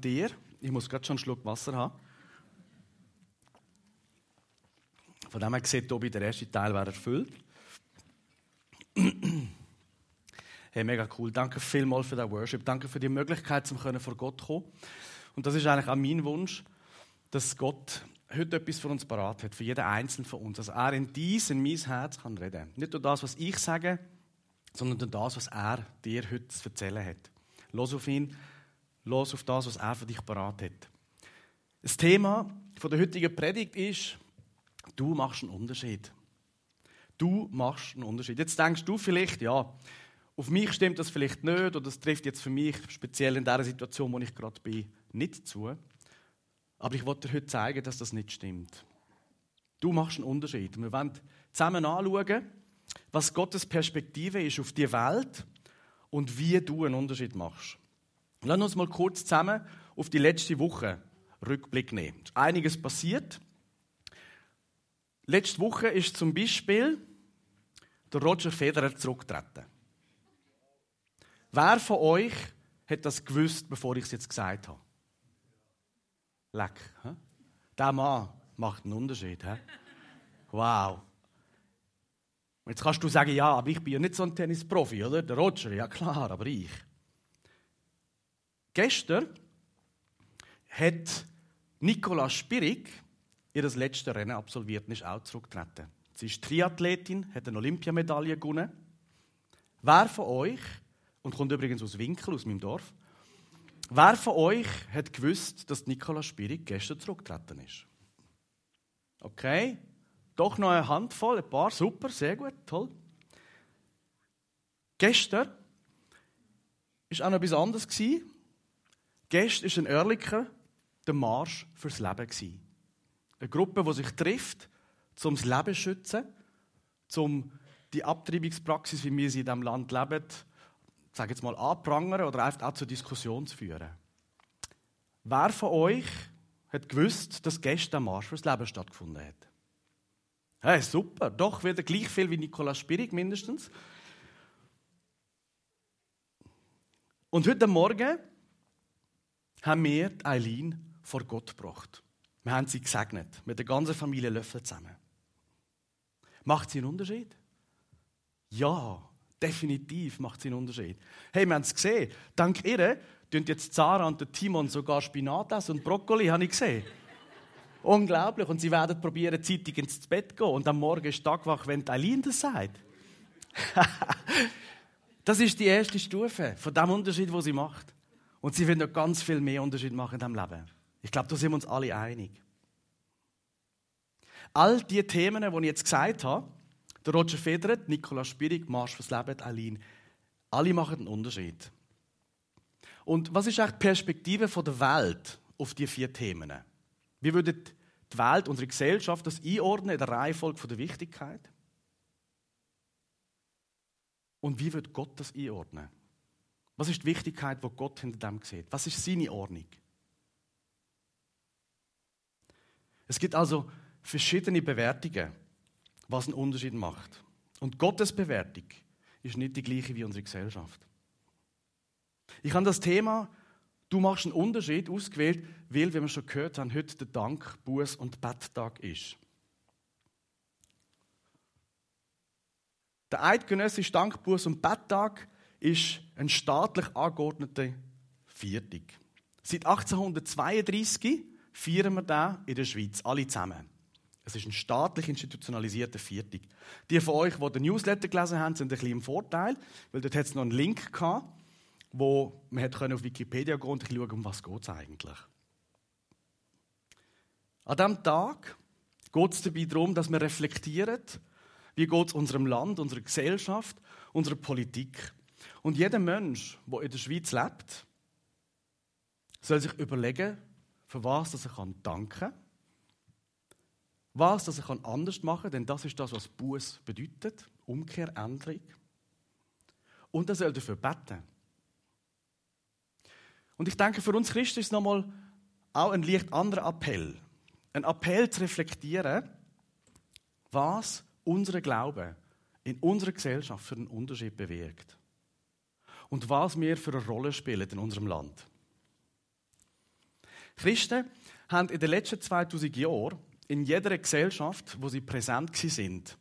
dir. Ich muss gerade schon einen Schluck Wasser haben. Von dem her sieht Tobi, der erste Teil wäre erfüllt. Hey, mega cool. Danke vielmals für den Worship. Danke für die Möglichkeit, zum vor Gott kommen. Und das ist eigentlich auch mein Wunsch, dass Gott heute etwas für uns parat hat, für jeden Einzelnen von uns. Dass er in dies, in mein Herz kann reden. Nicht nur das, was ich sage, sondern durch das, was er dir heute zu erzählen hat. Los auf ihn, los auf das, was er für dich parat hat. Das Thema der heutigen Predigt ist, du machst einen Unterschied. Du machst einen Unterschied. Jetzt denkst du vielleicht, ja, auf mich stimmt das vielleicht nicht oder das trifft jetzt für mich speziell in der Situation, wo ich gerade bin, nicht zu. Aber ich wollte dir heute zeigen, dass das nicht stimmt. Du machst einen Unterschied. Wir wollen zusammen anschauen, was Gottes Perspektive ist auf die Welt und wie du einen Unterschied machst. Lass uns mal kurz zusammen auf die letzte Woche Rückblick nehmen. Ist einiges passiert. Letzte Woche ist zum Beispiel der Roger Federer zurückgetreten. Wer von euch hat das gewusst, bevor ich es jetzt gesagt habe? Leck. He? Der Mann macht einen Unterschied. He? Wow. Jetzt kannst du sagen, ja, aber ich bin ja nicht so ein Tennisprofi, oder? Der Roger, ja klar, aber ich. Gestern hat Nicola Spirig ihr letztes Rennen absolviert und ist auch zurückgetreten. Sie ist Triathletin, hat eine Olympiamedaille gewonnen. Wer von euch, und kommt übrigens aus Winkel, aus meinem Dorf, wer von euch hat gewusst, dass Nicola Spirig gestern zurückgetreten ist? Okay, doch noch eine Handvoll, ein paar, super, sehr gut, toll. Gestern war auch noch etwas anderes. Gestern war ein Ehrlicher der Marsch fürs Leben. Eine Gruppe, die sich trifft, um das Leben zu schützen, um die Abtreibungspraxis, wie wir sie in diesem Land leben, sage jetzt mal, anprangern oder einfach auch zur Diskussion zu führen. Wer von euch hat gewusst, dass gestern der Marsch fürs Leben stattgefunden hat? Hey, super, doch wieder gleich viel wie Nikolaus Spirig mindestens. Und heute Morgen haben wir Eileen vor Gott gebracht. Wir haben sie gesegnet, mit der ganzen Familie Löffel zusammen. Macht sie einen Unterschied? Ja, definitiv macht sie einen Unterschied. Hey, wir haben es gesehen. Dank ihr tun jetzt Zara und der Timon sogar Spinat essen und Brokkoli, habe ich gesehen. Unglaublich. Und sie werden probieren, zeitig ins Bett zu gehen. Und am Morgen ist Tagwach, wenn Eileen das sagt. das ist die erste Stufe von dem Unterschied, den sie macht. Und sie will noch ganz viel mehr Unterschied machen in diesem Leben. Ich glaube, da sind wir uns alle einig. All die Themen, die ich jetzt gesagt habe, der Roger Federer, Nicola Spirig, Marsch fürs Leben, Aline, alle machen einen Unterschied. Und was ist eigentlich die Perspektive der Welt auf diese vier Themen? Wie würde die Welt, unsere Gesellschaft das einordnen in der Reihenfolge der Wichtigkeit? Und wie wird Gott das einordnen? Was ist die Wichtigkeit, die Gott hinter dem sieht? Was ist seine Ordnung? Es gibt also verschiedene Bewertungen, was einen Unterschied macht. Und Gottes Bewertung ist nicht die gleiche wie unsere Gesellschaft. Ich habe das Thema Du machst einen Unterschied ausgewählt, weil, wie wir schon gehört haben, heute der Dank, Buß und Betttag ist. Der eidgenössische Dank, Buß und Betttag ist ein staatlich angeordneter Viertag. Seit 1832 feiern wir den in der Schweiz, alle zusammen. Es ist ein staatlich institutionalisierter Viertag. Die von euch, die den Newsletter gelesen haben, sind ein bisschen im Vorteil, weil dort hat es noch einen Link gehabt, wo man auf Wikipedia gehen und schauen, um was es eigentlich. An diesem Tag geht es dabei darum, dass wir reflektieren, wie geht es unserem Land, unserer Gesellschaft, unserer Politik. Und jeder Mensch, der in der Schweiz lebt, soll sich überlegen, für was er danken kann, was er anders machen kann, denn das ist das, was Buß bedeutet, Umkehr, Änderung. Und er soll dafür beten. Und ich denke, für uns Christen ist es nochmal auch ein leicht anderer Appell. Ein Appell zu reflektieren, was unser Glaube in unserer Gesellschaft für einen Unterschied bewirkt. Und was wir für eine Rolle spielen in unserem Land. Christen haben in den letzten 2000 Jahren in jeder Gesellschaft, wo sie präsent sind,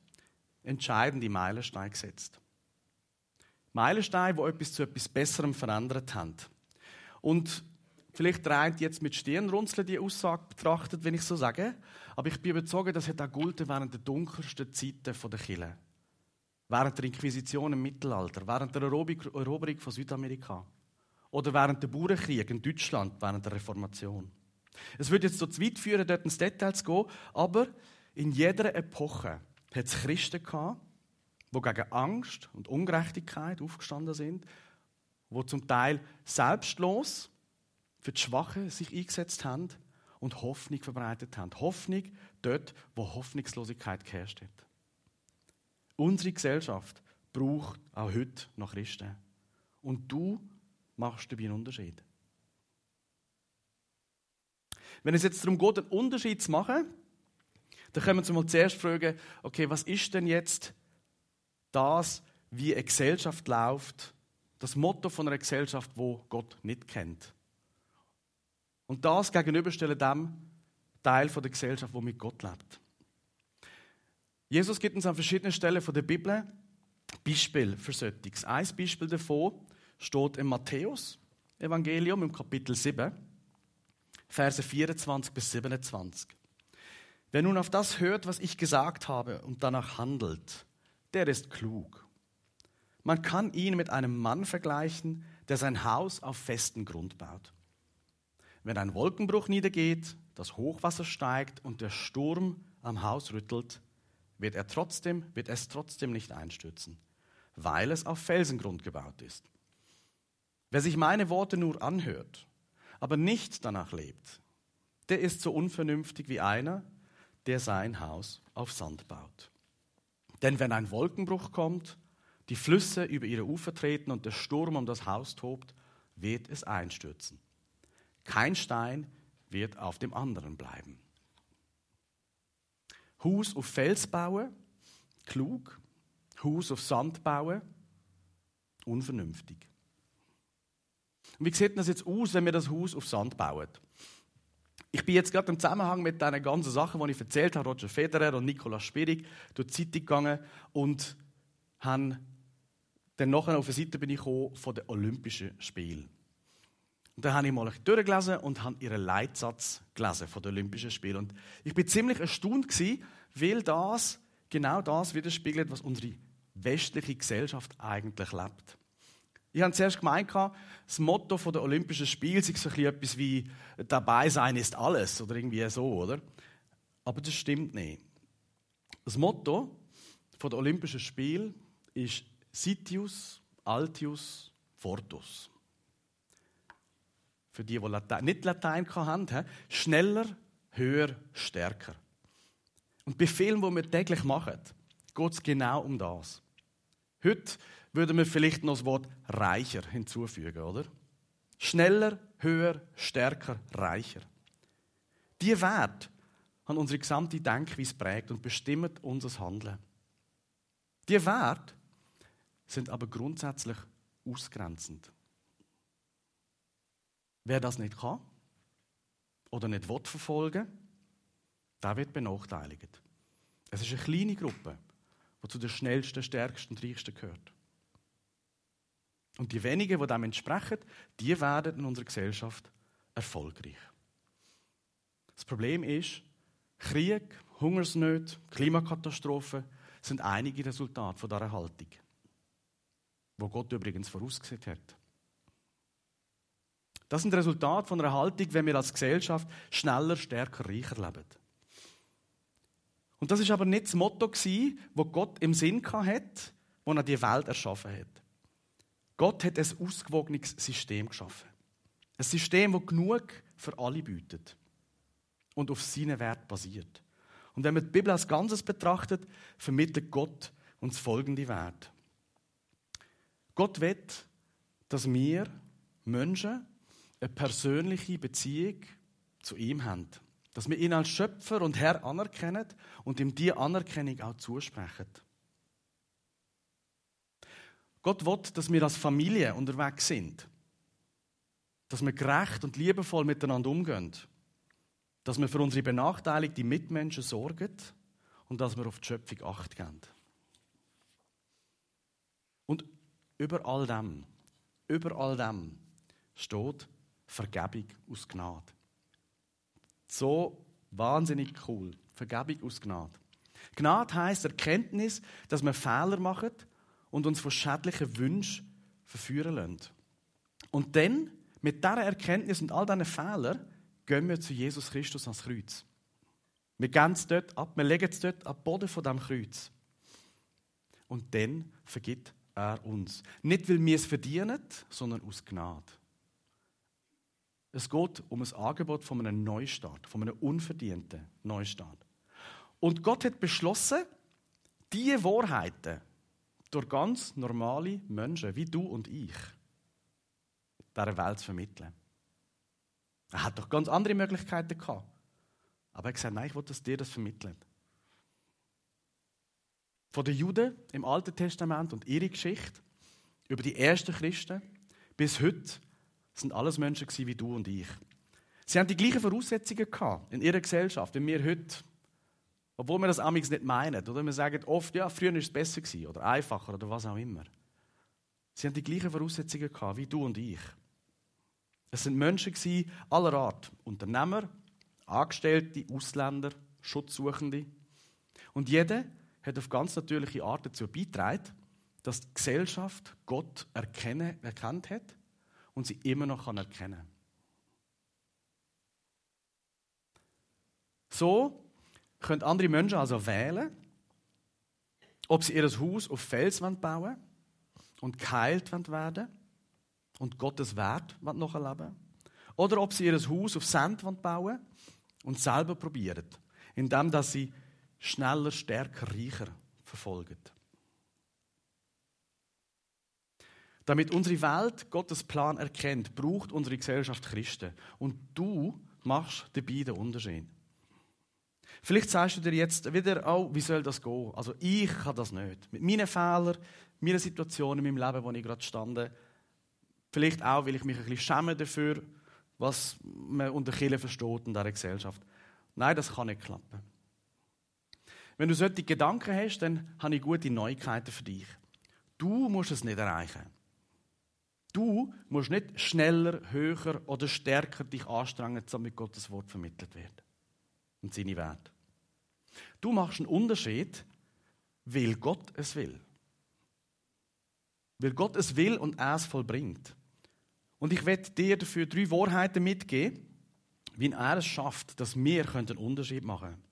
entscheidende Meilensteine gesetzt. Meilensteine, die etwas zu etwas Besserem verändert haben. Und vielleicht dreht jetzt mit Stirnrunzeln die Aussage betrachtet, wenn ich so sage. Aber ich bin überzeugt, das hat auch während der dunkelsten Zeiten der Kirche. Während der Inquisition im Mittelalter, während der Eroberung von Südamerika oder während der Bauernkrieg in Deutschland während der Reformation. Es würde jetzt so zu weit führen, dort ins Detail zu gehen, aber in jeder Epoche hat es Christen gehabt, die gegen Angst und Ungerechtigkeit aufgestanden sind, die zum Teil selbstlos für die Schwachen sich eingesetzt haben und Hoffnung verbreitet haben. Hoffnung dort, wo Hoffnungslosigkeit geherrscht hat. Unsere Gesellschaft braucht auch heute noch Christen. Und du machst dabei einen Unterschied. Wenn es jetzt darum geht, einen Unterschied zu machen, dann können wir uns mal zuerst fragen, okay, was ist denn jetzt das, wie eine Gesellschaft läuft, das Motto von einer Gesellschaft, wo Gott nicht kennt. Und das gegenüberstellen dem Teil der Gesellschaft, wo mit Gott lebt. Jesus gibt uns an verschiedenen Stellen der Bibel Beispiel für solches. Ein Beispiel davon steht im Matthäus Evangelium im Kapitel 7, Verse 24 bis 27. Wer nun auf das hört, was ich gesagt habe und danach handelt, der ist klug. Man kann ihn mit einem Mann vergleichen, der sein Haus auf festen Grund baut. Wenn ein Wolkenbruch niedergeht, das Hochwasser steigt und der Sturm am Haus rüttelt, wird, er trotzdem, wird es trotzdem nicht einstürzen, weil es auf Felsengrund gebaut ist. Wer sich meine Worte nur anhört, aber nicht danach lebt, der ist so unvernünftig wie einer, der sein Haus auf Sand baut. Denn wenn ein Wolkenbruch kommt, die Flüsse über ihre Ufer treten und der Sturm um das Haus tobt, wird es einstürzen. Kein Stein wird auf dem anderen bleiben. Haus auf Fels bauen, klug. Haus auf Sand bauen, unvernünftig. Und wie sieht das jetzt aus, wenn wir das Haus auf Sand bauen? Ich bin jetzt gerade im Zusammenhang mit diesen ganzen Sachen, die ich erzählt habe, Roger Federer und Nikolaus Spirig, durch die Zeitung gegangen und habe dann nachher auf eine Seite bin ich von den Olympischen Spielen. Und dann habe ich mal durchgelesen und habe ihren Leitsatz gelesen von den Olympischen Spielen. Und ich bin ziemlich erstaunt gewesen, weil das genau das widerspiegelt, was unsere westliche Gesellschaft eigentlich lebt. Ich habe zuerst gemeint, das Motto der Olympischen Spiele sei so etwas wie «Dabei sein ist alles» oder irgendwie so, oder? Aber das stimmt nicht. Das Motto der Olympischen Spiele ist «Sitius, Altius, Fortus». Für die, die Latein, nicht Latein haben, schneller, höher, stärker. Und bei vielen, die wir täglich machen, geht es genau um das. Heute würden wir vielleicht noch das Wort reicher hinzufügen, oder? Schneller, höher, stärker, reicher. Die Werte haben unsere gesamte Denkweise prägt und bestimmen unser Handeln. Die Werte sind aber grundsätzlich ausgrenzend. Wer das nicht kann oder nicht will verfolgen, der wird benachteiligt. Es ist eine kleine Gruppe, die zu den schnellsten, stärksten und reichsten gehört. Und die wenigen, die dem entsprechen, die werden in unserer Gesellschaft erfolgreich. Das Problem ist, Krieg, Hungersnöte, Klimakatastrophen sind einige Resultate dieser Haltung, wo Gott übrigens vorausgesehen hat. Das sind Resultate von einer Haltung, wenn wir als Gesellschaft schneller, stärker, reicher leben. Und das ist aber nicht das Motto, das Gott im Sinn hatte, als er die Welt erschaffen hat. Gott hat ein ausgewogenes System geschaffen. Ein System, das genug für alle bietet und auf seinen Wert basiert. Und wenn man die Bibel als Ganzes betrachtet, vermittelt Gott uns folgende Wert. Gott will, dass wir Menschen eine persönliche Beziehung zu ihm haben. Dass wir ihn als Schöpfer und Herr anerkennen und ihm diese Anerkennung auch zusprechen. Gott will, dass wir als Familie unterwegs sind. Dass wir gerecht und liebevoll miteinander umgehen. dass wir für unsere benachteiligten Mitmenschen sorgen und dass wir auf die Schöpfung Acht geben. Und über all dem, über all dem steht Vergebung aus Gnade. So wahnsinnig cool. Vergebung aus Gnade. Gnade heißt Erkenntnis, dass wir Fehler machen und uns von schädlichen Wünschen verführen lassen. Und dann, mit dieser Erkenntnis und all diesen Fehlern, gehen wir zu Jesus Christus ans Kreuz. Wir gehen es dort ab, wir legen es dort am Boden von dem Kreuz. Und dann vergibt er uns. Nicht, weil wir es verdienen, sondern aus Gnade. Es geht um ein Angebot von einem Neustart, von einem unverdienten Neustart. Und Gott hat beschlossen, diese Wahrheiten durch ganz normale Menschen wie du und ich dieser Welt zu vermitteln. Er hat doch ganz andere Möglichkeiten gehabt. Aber er hat gesagt, nein, ich will, dass dir das vermitteln. Von den Juden im Alten Testament und ihre Geschichte über die ersten Christen bis heute sind alles Menschen wie du und ich. Sie haben die gleichen Voraussetzungen gehabt in ihrer Gesellschaft, wie wir heute obwohl wir das amigs nicht meinen. Oder wir sagen oft, ja, früher war es besser gewesen, oder einfacher oder was auch immer. Sie haben die gleichen Voraussetzungen gehabt wie du und ich. Es sind Menschen aller Art. Unternehmer, Angestellte, Ausländer, Schutzsuchende. Und jeder hat auf ganz natürliche Art dazu beigetragen, dass die Gesellschaft Gott erkennen, erkannt hat und sie immer noch kann erkennen So können andere Menschen also wählen, ob sie ihr Haus auf Felswand bauen und geheilt werden und Gottes Wert nachleben oder ob sie ihr Haus auf Sandwand bauen und selber probieren, indem sie schneller, stärker, reicher verfolgen. Damit unsere Welt Gottes Plan erkennt, braucht unsere Gesellschaft Christen. Und du machst dabei den Unterschied. Vielleicht sagst du dir jetzt wieder, oh, wie soll das gehen? Also ich kann das nicht. Mit meinen Fehlern, meiner Situation in meinem Leben, wo ich gerade stande, vielleicht auch, weil ich mich ein bisschen schäme dafür, was man unter Kirche versteht in dieser Gesellschaft. Nein, das kann nicht klappen. Wenn du solche Gedanken hast, dann habe ich gute Neuigkeiten für dich. Du musst es nicht erreichen. Du musst nicht schneller, höher oder stärker dich anstrengen, damit Gottes Wort vermittelt wird und seine Werte. Du machst einen Unterschied, weil Gott es will. Weil Gott es will und er es vollbringt. Und ich werde dir dafür drei Wahrheiten mitgeben, wie er es schafft, dass wir einen Unterschied machen können.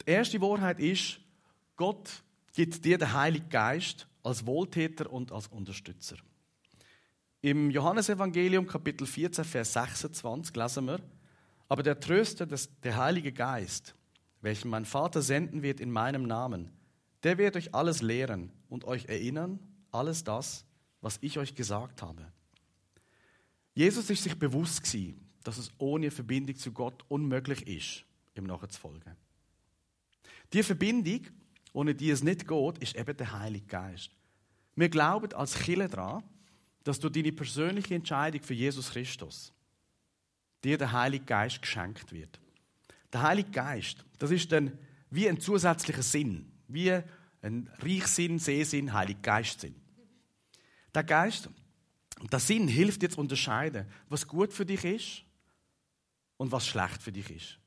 Die erste Wahrheit ist, Gott gibt dir den Heiligen Geist als Wohltäter und als Unterstützer. Im Johannesevangelium Kapitel 14, Vers 26 lesen wir, aber der Tröster, der Heilige Geist, welchen mein Vater senden wird in meinem Namen, der wird euch alles lehren und euch erinnern, alles das, was ich euch gesagt habe. Jesus ist sich bewusst gewesen, dass es ohne Verbindung zu Gott unmöglich ist, ihm nachzufolgen. Die Verbindung, ohne die es nicht geht, ist eben der Heilige Geist. Wir glauben als Kille daran, dass du deine persönliche Entscheidung für Jesus Christus dir der Heilige Geist geschenkt wird. Der Heilige Geist, das ist dann wie ein zusätzlicher Sinn, wie ein Reichsinn, Sehsinn, Heilige Geistsinn. Der Geist, der Sinn hilft zu unterscheiden, was gut für dich ist und was schlecht für dich ist.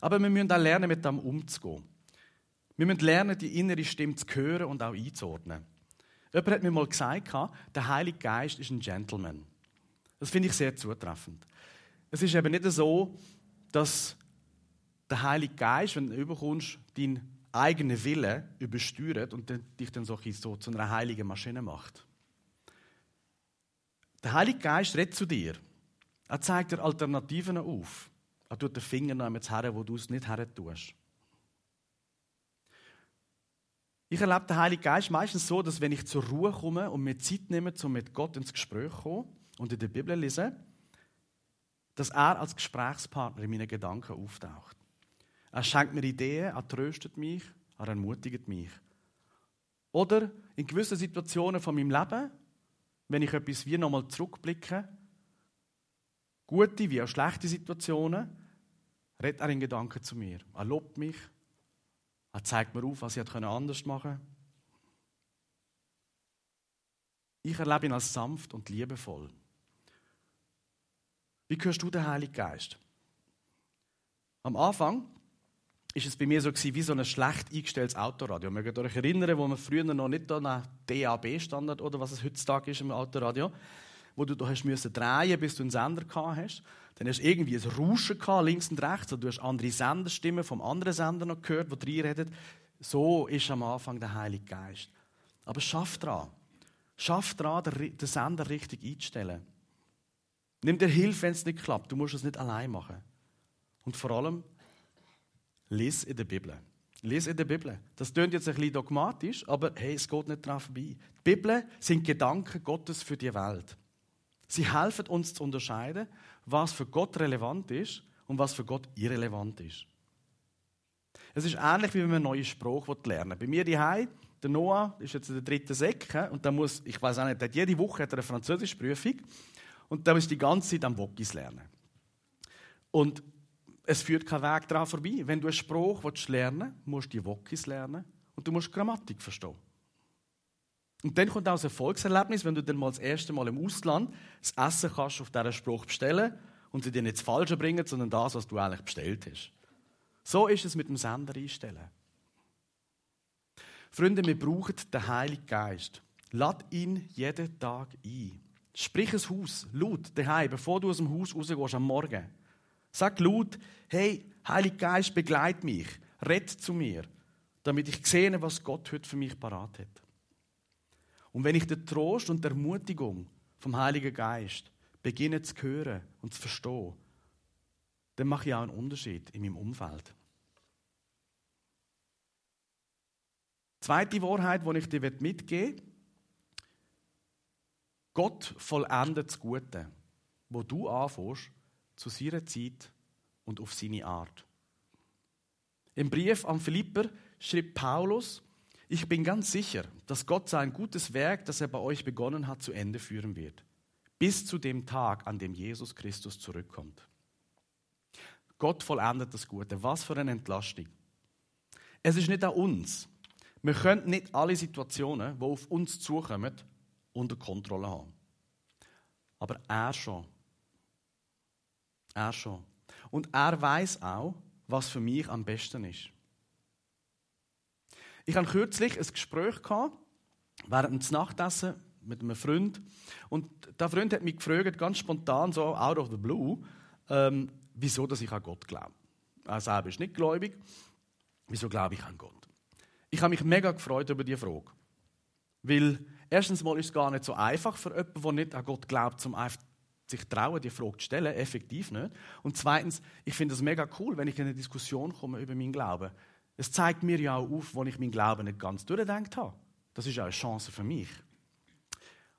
Aber wir müssen auch lernen, mit dem umzugehen. Wir müssen lernen, die innere Stimme zu hören und auch einzuordnen. Jemand hat mir mal gesagt, der Heilige Geist ist ein Gentleman. Das finde ich sehr zutreffend. Es ist eben nicht so, dass der Heilige Geist, wenn du überkommst, deinen eigenen Willen übersteuert und dich dann so, zu einer heiligen Maschine macht. Der Heilige Geist redet zu dir. Er zeigt dir Alternativen auf. Er tut den Finger noch her, wo du es nicht her tust. Ich erlebe den Heiligen Geist meistens so, dass wenn ich zur Ruhe komme und mir Zeit nehme, um mit Gott ins Gespräch zu kommen und in der Bibel lese, dass er als Gesprächspartner in meinen Gedanken auftaucht. Er schenkt mir Ideen, er tröstet mich, er ermutigt mich. Oder in gewissen Situationen von meinem Leben, wenn ich etwas wie nochmal zurückblicke, gute wie auch schlechte Situationen, redet er in Gedanken zu mir. Er lobt mich. Er zeigt mir auf, was ich anders machen konnte. Ich erlebe ihn als sanft und liebevoll. Wie hörst du den Heiligen Geist? Am Anfang ist es bei mir so wie so ein schlecht eingestelltes Autoradio. Mögt ihr euch erinnern, wo man früher noch nicht an DAB-Standard oder was es heutzutage ist im Autoradio, wo du da hast müssen drehen, bis du einen Sender gehabt hast. Dann hast du irgendwie ein Rauschen gehabt, links und rechts, und du hast andere Senderstimmen vom anderen Sender noch gehört, die reden. So ist am Anfang der Heilige Geist. Aber schaff dran. Schaff dran, den Sender richtig einzustellen. Nimm dir Hilfe, wenn es nicht klappt. Du musst es nicht allein machen. Und vor allem, lies in der Bibel. Lies in der Bibel. Das klingt jetzt ein bisschen dogmatisch, aber hey, es geht nicht daran vorbei. Die Bibel sind Gedanken Gottes für die Welt. Sie helfen uns zu unterscheiden, was für Gott relevant ist und was für Gott irrelevant ist. Es ist ähnlich wie wenn man einen neuen Spruch lernen Bei mir daheim, der Noah ist jetzt in der dritten Säcke und der muss, ich weiß auch nicht, hat jede Woche hat er eine Französischprüfung und da muss die ganze Zeit am Wokis lernen. Und es führt kein Weg daran vorbei. Wenn du einen Spruch lernen willst, musst du die Wokis lernen und du musst Grammatik verstehen. Und dann kommt auch das Erfolgserlebnis, wenn du dann mal das erste Mal im Ausland das Essen kannst auf diesen Spruch bestellen und sie dir nicht das Falsche bringen, sondern das, was du eigentlich bestellt hast. So ist es mit dem Sender einstellen. Freunde, wir brauchen den Heiligen Geist. Lad ihn jeden Tag ein. Sprich ein Haus laut daheim, bevor du aus dem Haus rausgehst am Morgen. Sag laut, hey, Heiliger Geist, begleit mich, red zu mir, damit ich sehe, was Gott heute für mich parat hat. Und wenn ich den Trost und die Ermutigung vom Heiligen Geist beginne zu hören und zu verstehen, dann mache ich auch einen Unterschied in meinem Umfeld. Zweite Wahrheit, die ich dir mitgeben will, Gott vollendet das Gute, wo du anfängst, zu seiner Zeit und auf seine Art. Im Brief an Philipper schrieb Paulus, ich bin ganz sicher, dass Gott sein gutes Werk, das er bei euch begonnen hat, zu Ende führen wird. Bis zu dem Tag, an dem Jesus Christus zurückkommt. Gott vollendet das Gute. Was für eine Entlastung. Es ist nicht an uns. Wir können nicht alle Situationen, die auf uns zukommen, unter Kontrolle haben. Aber er schon. Er schon. Und er weiß auch, was für mich am besten ist. Ich hatte kürzlich ein Gespräch gehabt, während des Nachtessen mit einem Freund. Und der Freund hat mich gefragt, ganz spontan, so out of the blue, ähm, wieso dass ich an Gott glaube. Er selber ist nicht gläubig. Wieso glaube ich an Gott? Ich habe mich mega gefreut über diese Frage. Weil erstens mal ist es gar nicht so einfach für jemanden, der nicht an Gott glaubt, zum sich trauen, die Frage zu stellen. Effektiv nicht. Und zweitens, ich finde es mega cool, wenn ich in eine Diskussion komme über meinen Glauben. Es zeigt mir ja auch auf, wo ich meinen Glauben nicht ganz durchdenkt habe. Das ist auch eine Chance für mich.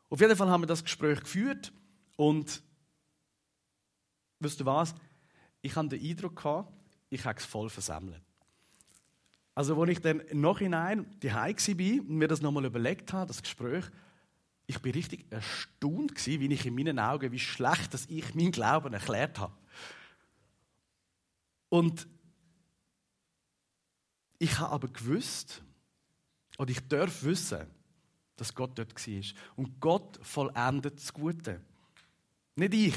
Auf jeden Fall haben wir das Gespräch geführt und wisst du was? Ich hatte den Eindruck ich habe es voll versammelt. Also, als ich dann im Nachhinein daheim war und mir das nochmal überlegt habe, das Gespräch, ich bin richtig erstaunt wie ich in meinen Augen, wie schlecht, dass ich meinen Glauben erklärt habe. Und ich habe aber gewusst, oder ich darf wissen, dass Gott dort war. Und Gott vollendet das Gute. Nicht ich.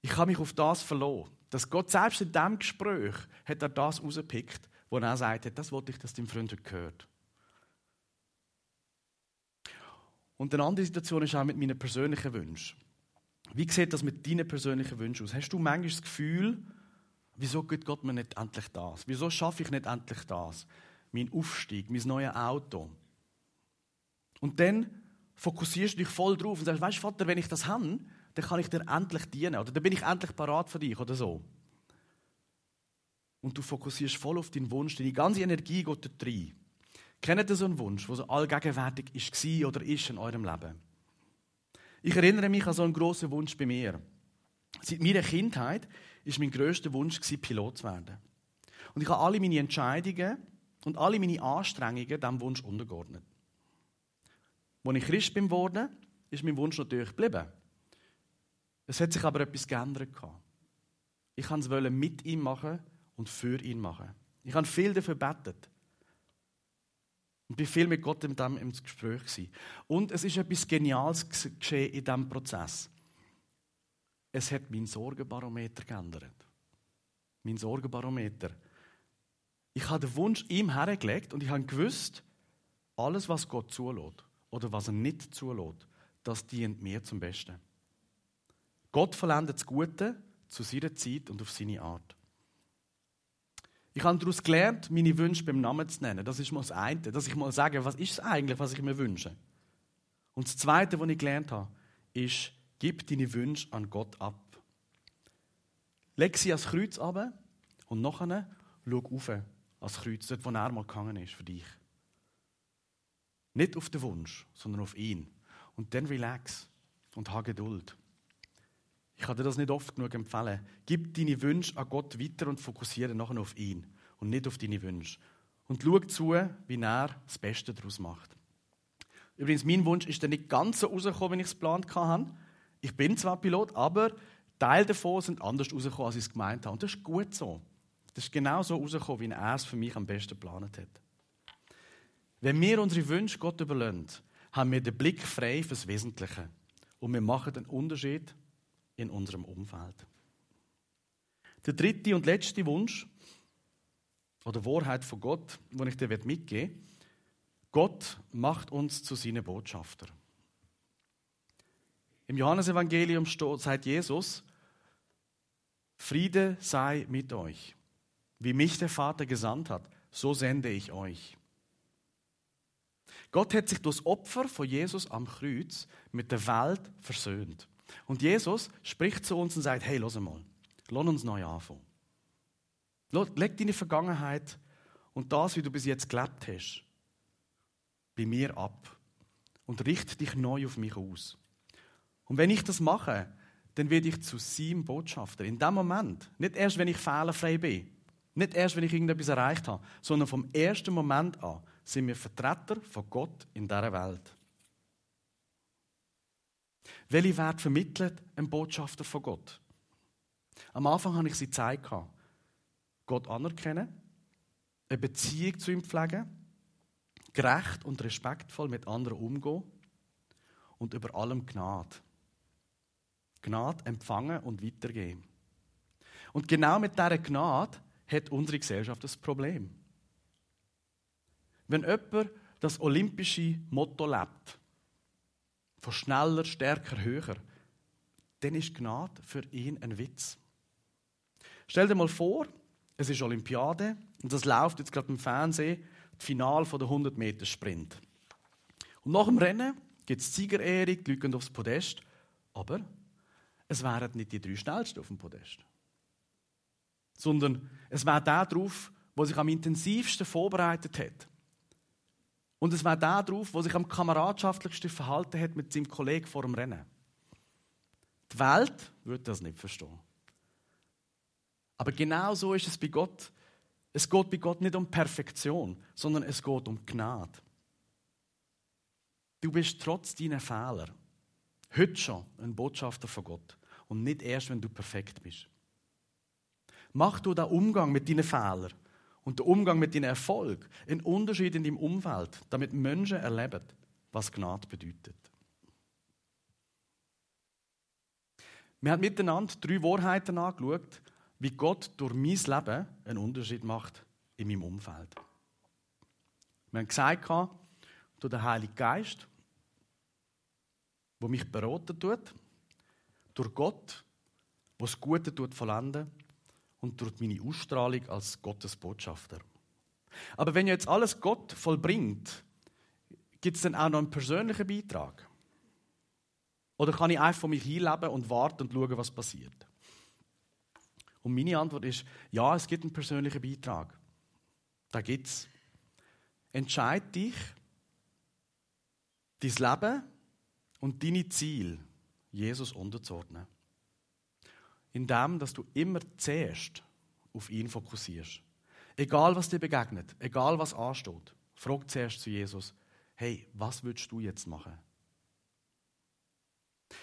Ich habe mich auf das verloren. Dass Gott selbst in diesem Gespräch hat er das rausgepickt, wo er sagte, das wollte ich, dass dein Freund gehört. Und eine andere Situation ist auch mit meinen persönlichen Wünschen. Wie sieht das mit deinen persönlichen Wünschen aus? Hast du manchmal das Gefühl, Wieso gibt Gott mir nicht endlich das? Wieso schaffe ich nicht endlich das? Mein Aufstieg, mein neues Auto. Und dann fokussierst du dich voll drauf und sagst, weißt Vater, wenn ich das habe, dann kann ich dir endlich dienen oder dann bin ich endlich parat für dich oder so. Und du fokussierst voll auf deinen Wunsch, deine ganze Energie geht dort rein. Kennt ihr so einen Wunsch, der so allgegenwärtig war oder ist in eurem Leben? Ich erinnere mich an so einen grossen Wunsch bei mir. Seit meiner Kindheit ist mein größter Wunsch, Pilot zu werden. Und ich habe alle meine Entscheidungen und alle meine Anstrengungen diesem Wunsch untergeordnet. Als ich Christ bin, ist mein Wunsch natürlich geblieben. Es hat sich aber etwas geändert. Ich wollte es mit ihm machen und für ihn machen. Ich habe viel dafür gebetet. Und bin viel mit Gott im Gespräch. Und es ist etwas Geniales geschehen in diesem Prozess. Es hat mein Sorgenbarometer geändert. Mein Sorgenbarometer. Ich habe den Wunsch ihm hergelegt und ich habe gewusst, alles, was Gott zulässt oder was er nicht zulässt, das dient mir zum Besten. Gott verlendet das Gute zu seiner Zeit und auf seine Art. Ich habe daraus gelernt, meine Wünsche beim Namen zu nennen. Das ist mal das eine, dass ich mal sage, was ist es eigentlich, was ich mir wünsche. Und das Zweite, was ich gelernt habe, ist, gib deine Wünsche an Gott ab. Leg sie ans Kreuz ab und nachher schau auf ans Kreuz, dort, wo er mal gegangen ist für dich. Nicht auf den Wunsch, sondern auf ihn. Und dann relax und hab Geduld. Ich kann dir das nicht oft genug empfehlen. Gib deine Wünsche an Gott weiter und fokussiere nachher auf ihn und nicht auf deine Wünsche. Und schau zu, wie er das Beste daraus macht. Übrigens, mein Wunsch ist dann nicht ganz so rausgekommen, wie ich es geplant hatte. Ich bin zwar Pilot, aber Teile davon sind anders rausgekommen, als ich es gemeint habe. Und das ist gut so. Das ist genau so rausgekommen, wie er es für mich am besten geplant hat. Wenn wir unsere Wünsche Gott überlassen, haben wir den Blick frei fürs Wesentliche. Und wir machen einen Unterschied in unserem Umfeld. Der dritte und letzte Wunsch oder Wahrheit von Gott, den ich dir mitgeben will, Gott macht uns zu seinen Botschafter. Im Johannesevangelium sagt Jesus, Friede sei mit euch. Wie mich der Vater gesandt hat, so sende ich euch. Gott hat sich durch das Opfer von Jesus am Kreuz mit der Welt versöhnt. Und Jesus spricht zu uns und sagt, hey, los mal, lass uns neu anfangen. Leg deine Vergangenheit und das, wie du bis jetzt gelebt hast, bei mir ab und richte dich neu auf mich aus. Und wenn ich das mache, dann werde ich zu seinem Botschafter. In dem Moment. Nicht erst, wenn ich fehlerfrei bin. Nicht erst, wenn ich irgendetwas erreicht habe. Sondern vom ersten Moment an sind wir Vertreter von Gott in dieser Welt. Welche Wert vermittelt ein Botschafter von Gott? Am Anfang habe ich sie Zeit Gott anerkennen, eine Beziehung zu ihm pflegen, gerecht und respektvoll mit anderen umgehen und über allem Gnade. Gnade empfangen und weitergeben. Und genau mit dieser Gnade hat unsere Gesellschaft das Problem. Wenn jemand das olympische Motto lebt, von schneller, stärker, höher, dann ist Gnade für ihn ein Witz. Stell dir mal vor, es ist Olympiade und das läuft jetzt gerade im Fernsehen, das Finale der 100 Meter Sprint. Und nach dem Rennen gibt es Siegerehrung, die aufs Podest, aber es wären nicht die drei Schnellsten auf dem Podest, sondern es wäre der drauf, der sich am intensivsten vorbereitet hat. Und es wäre der drauf, der sich am kameradschaftlichsten verhalten hat mit seinem Kollegen vor dem Rennen. Die Welt würde das nicht verstehen. Aber genau so ist es bei Gott. Es geht bei Gott nicht um Perfektion, sondern es geht um Gnade. Du bist trotz deiner Fehler heute schon ein Botschafter von Gott und nicht erst, wenn du perfekt bist. Mach du den Umgang mit deinen Fehlern und den Umgang mit deinem Erfolg einen Unterschied in deinem Umfeld, damit Menschen erleben, was Gnade bedeutet. Wir haben miteinander drei Wahrheiten angeschaut, wie Gott durch mein Leben einen Unterschied macht in meinem Umfeld. Wir haben gesagt, durch den Heiligen Geist, der mich beraten tut, durch Gott, der das Gute tut vollenden und durch meine Ausstrahlung als Gottes Botschafter. Aber wenn jetzt alles Gott vollbringt, gibt es dann auch noch einen persönlichen Beitrag? Oder kann ich einfach von mich hinleben und warten und schauen, was passiert? Und meine Antwort ist, ja, es gibt einen persönlichen Beitrag. Da es. Entscheid dich, dein Leben und deine Ziele Jesus unterzuordnen indem dass du immer zuerst auf ihn fokussierst. Egal, was dir begegnet, egal, was ansteht, frag zuerst zu Jesus, hey, was würdest du jetzt machen?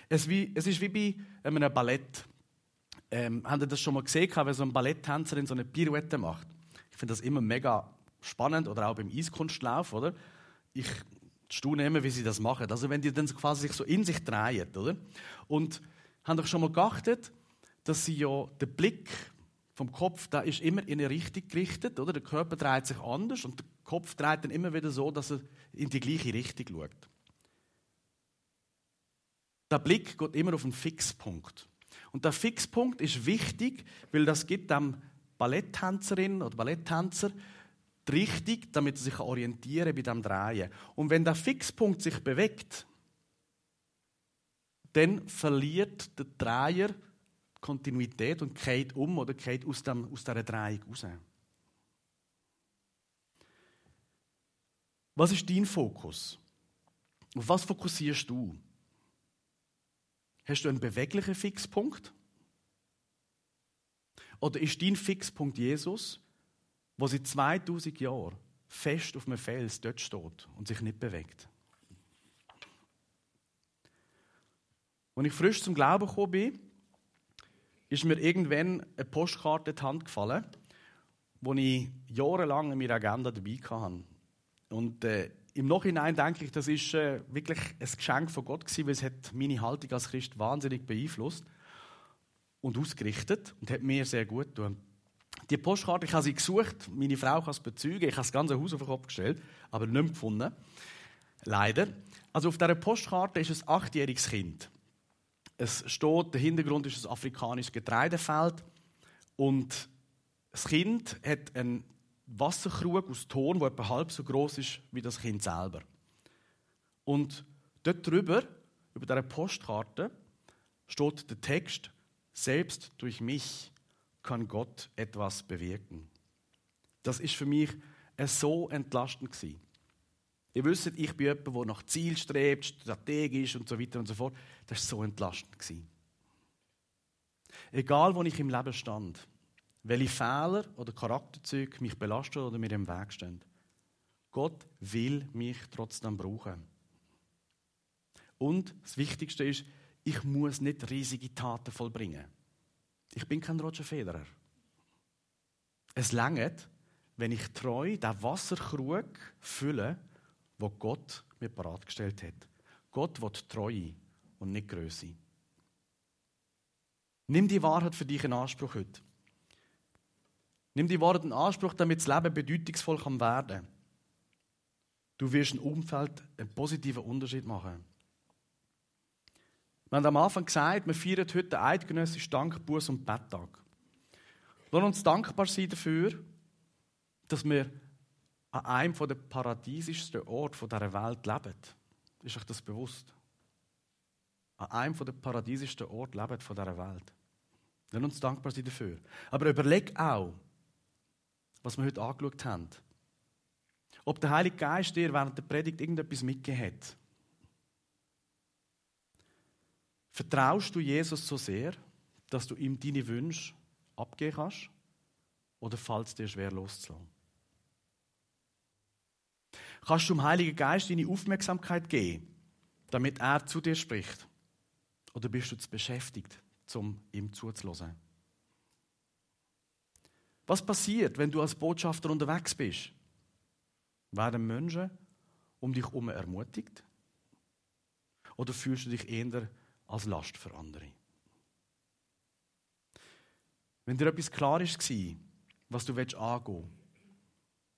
Es, wie, es ist wie bei einem Ballett. Ähm, habt ihr das schon mal gesehen, wenn so ein Balletttänzerin so eine Pirouette macht? Ich finde das immer mega spannend, oder auch beim Eiskunstlauf, oder? Ich staune immer, wie sie das machen. Also wenn die dann quasi sich so in sich drehen, oder? Und habt ihr schon mal geachtet, dass sie ja den Blick vom Kopf, da ist immer in eine Richtung gerichtet, oder? Der Körper dreht sich anders und der Kopf dreht dann immer wieder so, dass er in die gleiche Richtung schaut. Der Blick geht immer auf einen Fixpunkt. Und der Fixpunkt ist wichtig, weil das gibt dem Balletttänzerin oder Balletttänzer die Richtung, damit er sich orientieren kann bei dem Drehen. Und wenn der Fixpunkt sich bewegt, dann verliert der Dreier Kontinuität und geht um oder geht aus, dem, aus dieser Drehung raus. Was ist dein Fokus? Auf was fokussierst du? Hast du einen beweglichen Fixpunkt? Oder ist dein Fixpunkt Jesus, wo seit 2000 Jahren fest auf einem Fels dort steht und sich nicht bewegt? Als ich frisch zum Glauben gekommen bin, ist mir irgendwann eine Postkarte in die Hand gefallen, wo ich jahrelang in meiner Agenda dabei hatte. Und äh, im Nachhinein denke ich, das ist äh, wirklich ein Geschenk von Gott gewesen, weil es hat meine Haltung als Christ wahnsinnig beeinflusst und ausgerichtet und hat mir sehr gut getan. Die Postkarte, ich habe sie gesucht, meine Frau kann es bezeugen, ich habe das ganze Haus auf den Kopf gestellt, aber nicht gefunden. Leider. Also auf dieser Postkarte ist ein achtjähriges Kind. Es steht, der Hintergrund ist ein afrikanisches Getreidefeld und das Kind hat einen Wasserkrug aus Ton, der etwa halb so groß ist wie das Kind selber. Und dort drüber, über dieser Postkarte, steht der Text: Selbst durch mich kann Gott etwas bewirken. Das ist für mich so entlastend gewesen. Ihr wisst, ich bin jemand, der nach Ziel strebt, strategisch und so weiter und so fort. Das war so entlastend. Gewesen. Egal, wo ich im Leben stand, welche Fehler oder Charakterzüge mich belasten oder mir im Weg stehen. Gott will mich trotzdem brauchen. Und das Wichtigste ist, ich muss nicht riesige Taten vollbringen. Ich bin kein Roger Federer. Es langt, wenn ich treu den Wasserkrug fülle, wo Gott mir bereitgestellt hat. Gott will Treue und nicht Größe. Nimm die Wahrheit für dich in Anspruch heute. Nimm die Worte in Anspruch, damit das Leben bedeutungsvoll werden kann. Du wirst im Umfeld einen positiven Unterschied machen. Wir haben am Anfang gesagt, wir feiern heute den eidgenössischen Dank, Buß- und Betttag. Lass uns dankbar sein dafür, dass wir an einem der paradiesischsten Orte dieser Welt leben. Ist euch das bewusst? An einem der paradiesischsten Orte leben dieser Welt. Lass uns dankbar sein dafür. Aber überleg auch, was wir heute angeschaut haben. Ob der Heilige Geist dir während der Predigt irgendetwas mitgegeben hat. Vertraust du Jesus so sehr, dass du ihm deine Wünsche abgeben kannst? Oder fällt es dir schwer loszulassen? Kannst du dem Heiligen Geist deine Aufmerksamkeit geben, damit er zu dir spricht? Oder bist du zu beschäftigt, um ihm zuzulassen? Was passiert, wenn du als Botschafter unterwegs bist? Werden Menschen um dich herum ermutigt? Oder fühlst du dich eher als Last für andere? Wenn dir etwas klar ist, was du angehen willst,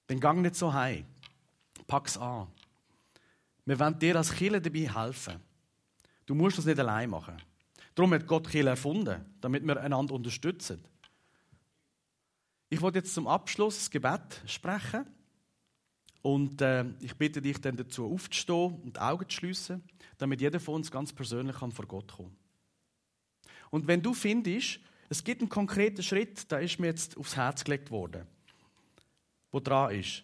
dann gang nicht so heim. Pack's an. Wir wollen dir als Killer dabei helfen. Du musst das nicht allein machen. Darum hat Gott Killer erfunden, damit wir einander unterstützen. Ich wollte jetzt zum Abschluss das Gebet sprechen. Und äh, ich bitte dich dann dazu aufzustehen und die Augen zu schließen, damit jeder von uns ganz persönlich kann vor Gott kommen Und wenn du findest, es gibt einen konkreten Schritt, der ist mir jetzt aufs Herz gelegt worden, wo dran ist,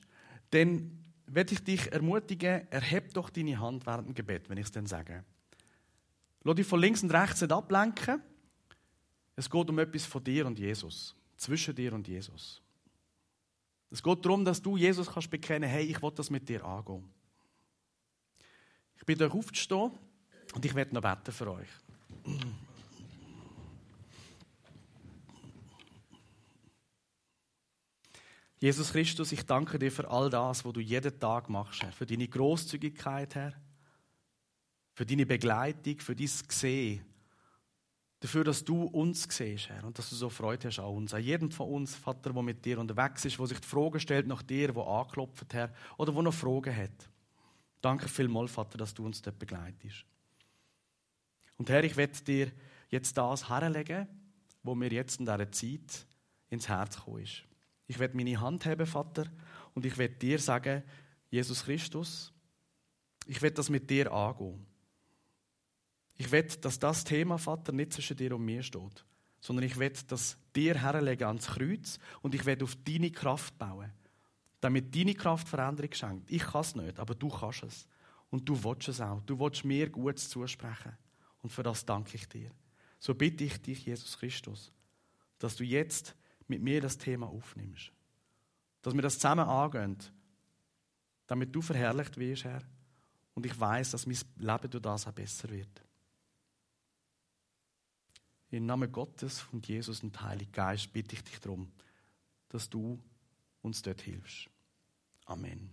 dann werde ich dich ermutigen, erheb doch deine Hand während dem Gebet, wenn ich es dann sage. Lass dich von links und rechts nicht ablenken. Es geht um etwas von dir und Jesus zwischen dir und Jesus. Es geht darum, dass du Jesus kannst bekennen, hey, ich will das mit dir angehen. Ich bitte euch aufzustehen Und ich werde noch beten für euch. Jesus Christus, ich danke dir für all das, was du jeden Tag machst, Herr. Für deine Großzügigkeit, Herr. Für deine Begleitung, für dein Gesehen. Dafür, dass du uns siehst, Herr. Und dass du so Freude hast an uns. An jedem von uns, Vater, der mit dir unterwegs ist, der sich die Frage stellt nach dir, der anklopft, Herr. Oder der noch Fragen hat. Danke vielmals, Vater, dass du uns dort begleitest. Und Herr, ich werde dir jetzt das herlegen, wo mir jetzt in dieser Zeit ins Herz gekommen ist. Ich werde meine Hand haben, Vater, und ich werde dir sagen, Jesus Christus, ich werde das mit dir angehen. Ich werde, dass das Thema, Vater, nicht zwischen dir und mir steht, sondern ich werde das dir herlegen ans Kreuz und ich werde auf deine Kraft bauen, damit deine Kraft Veränderung schenkt. Ich kann es nicht, aber du kannst es. Und du willst es auch. Du willst mir Gutes zusprechen. Und für das danke ich dir. So bitte ich dich, Jesus Christus, dass du jetzt mit mir das Thema aufnimmst. Dass wir das zusammen angehen, damit du verherrlicht wirst, Herr. Und ich weiß, dass mein Leben durch das auch besser wird. Im Namen Gottes und Jesus und Heiligen Geist bitte ich dich darum, dass du uns dort hilfst. Amen.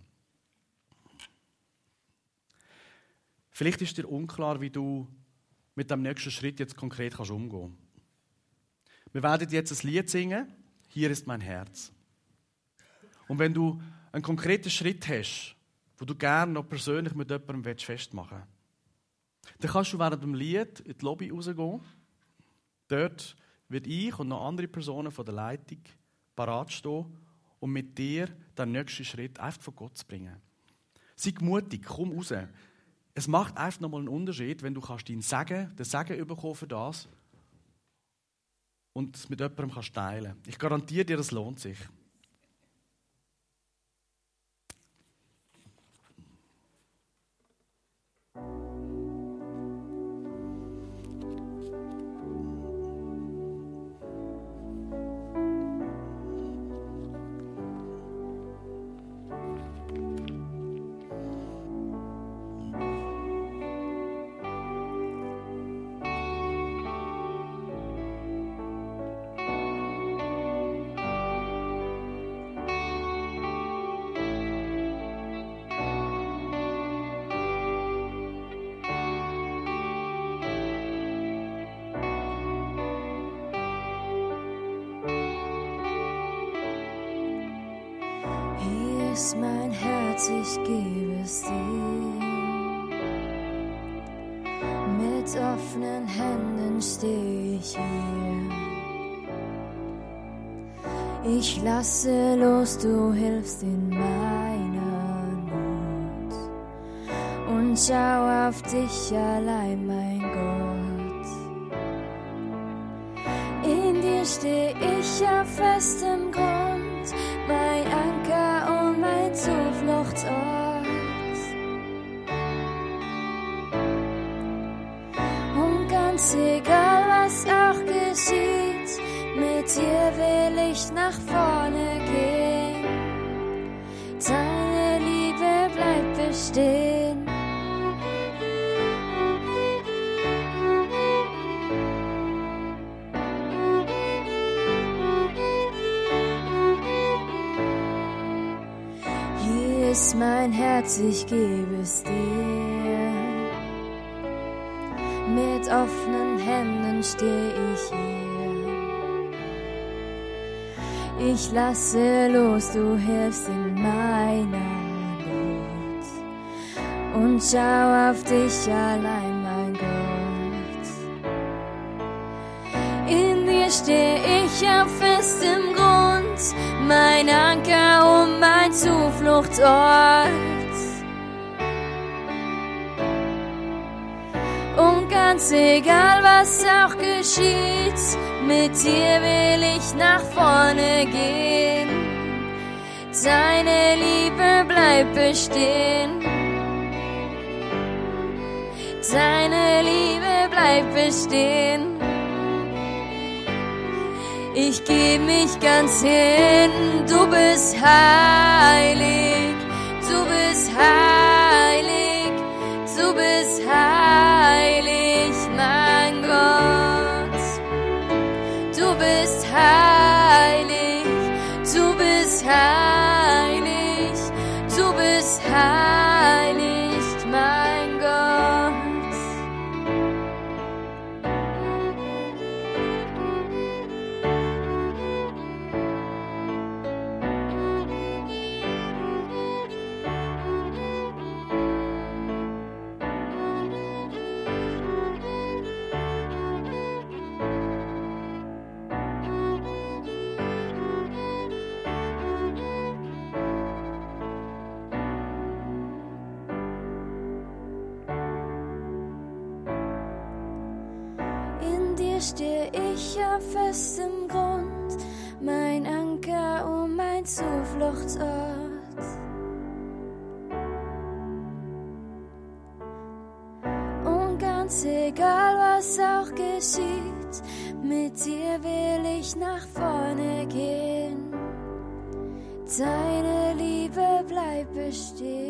Vielleicht ist dir unklar, wie du mit dem nächsten Schritt jetzt konkret kannst umgehen. Wir werden jetzt ein Lied singen hier ist mein Herz. Und wenn du einen konkreten Schritt hast, wo du gerne noch persönlich mit jemandem festmachen willst, dann kannst du während dem Lied in die Lobby rausgehen. Dort wird ich und noch andere Personen von der Leitung parat stehen, um mit dir den nächsten Schritt einfach von Gott zu bringen. Sei mutig, komm raus. Es macht einfach nochmal einen Unterschied, wenn du kannst deinen Segen, den Segen bekommen für das, und es mit jemandem kannst teilen Ich garantiere dir, das lohnt sich. Ist mein Herz, ich gebe es dir. Mit offenen Händen stehe ich hier. Ich lasse los, du hilfst in meiner Not. Und schau auf dich allein, mein Gott. In dir stehe ich auf festem Grund, Zufluchtsort. Und ganz egal, was auch geschieht, mit dir will ich nach vorne gehen. Deine Liebe bleibt bestehen. Mein Herz, ich gebe es dir. Mit offenen Händen stehe ich hier. Ich lasse los, du hilfst in meiner Not. Und schau auf dich allein, mein Gott. In dir stehe ich auf festem Grund, mein Anker und mein Zufluchtsort. Und ganz egal, was auch geschieht, mit dir will ich nach vorne gehen. Deine Liebe bleibt bestehen. Deine Liebe bleibt bestehen. Ich geb mich ganz hin, du bist heilig, du bist heilig, du bist heilig, mein Gott. Du bist heilig, du bist heilig, du bist heilig, gehen.